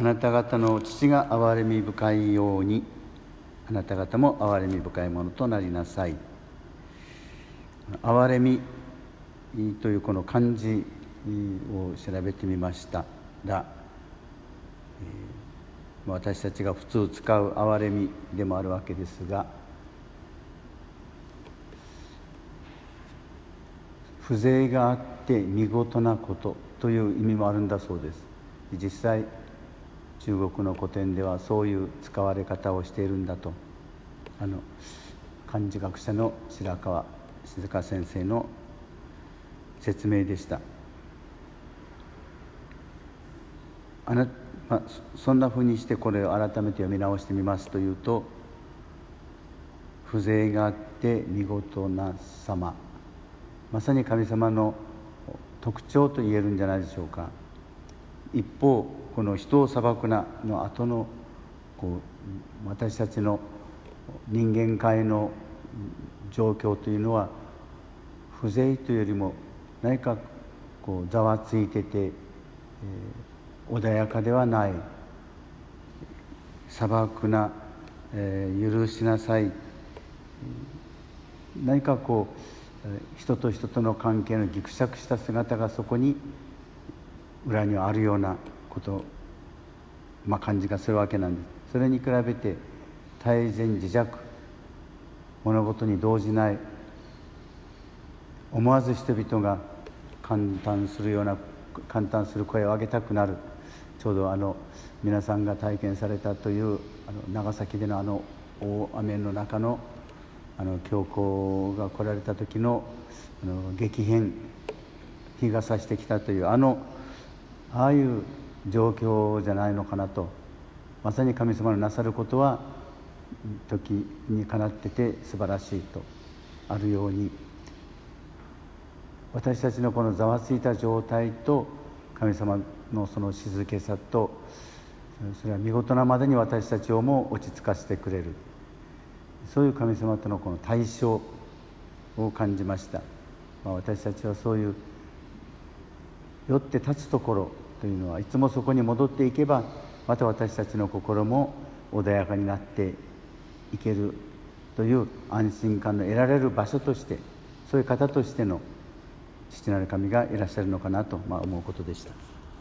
あなた方の父が憐れみ深いようにあなた方も憐れみ深いものとなりなさい。憐れみというこの漢字を調べてみました。ら、私たちが普通使う憐れみでもあるわけですが風情があって見事なことという意味もあるんだそうです。実際中国の古典ではそういう使われ方をしているんだと。あの漢字学者の白川静香先生の説明でした。あな、まあ、そんなふうにしてこれを改めて読み直してみますというと風情があって見事な様。まさに神様の特徴と言えるんじゃないでしょうか。一方この人を裁くなの後のこう私たちの人間界の状況というのは風情というよりも何かこうざわついてて、えー、穏やかではない砂漠な、えー、許しなさい何かこう人と人との関係のぎくしゃくした姿がそこに裏にはあるようなこと、まあ、感じがするわけなんです。それに比べて大然自弱物事に動じない思わず人々が感嘆するような感嘆する声を上げたくなる。ちょうどあの皆さんが体験されたというあの長崎でのあの大雨の中のあの教皇が来られた時のあの激変日が差してきたというあのああいう状況じゃないのかなと。まさに神様のなさることは時にかなってて素晴らしいとあるように。私たちのこのざわついた状態と神様のその静けさとそれは見事なまでに私たちをも落ち着かせてくれる。そういう神様とのこの対象を感じました、まあ、私たちはそういう酔って立つところというのはいつもそこに戻っていけばまた私たちの心も穏やかになっていけるという安心感の得られる場所としてそういう方としての父なる神がいらっしゃるのかなと、ま、思うことでした。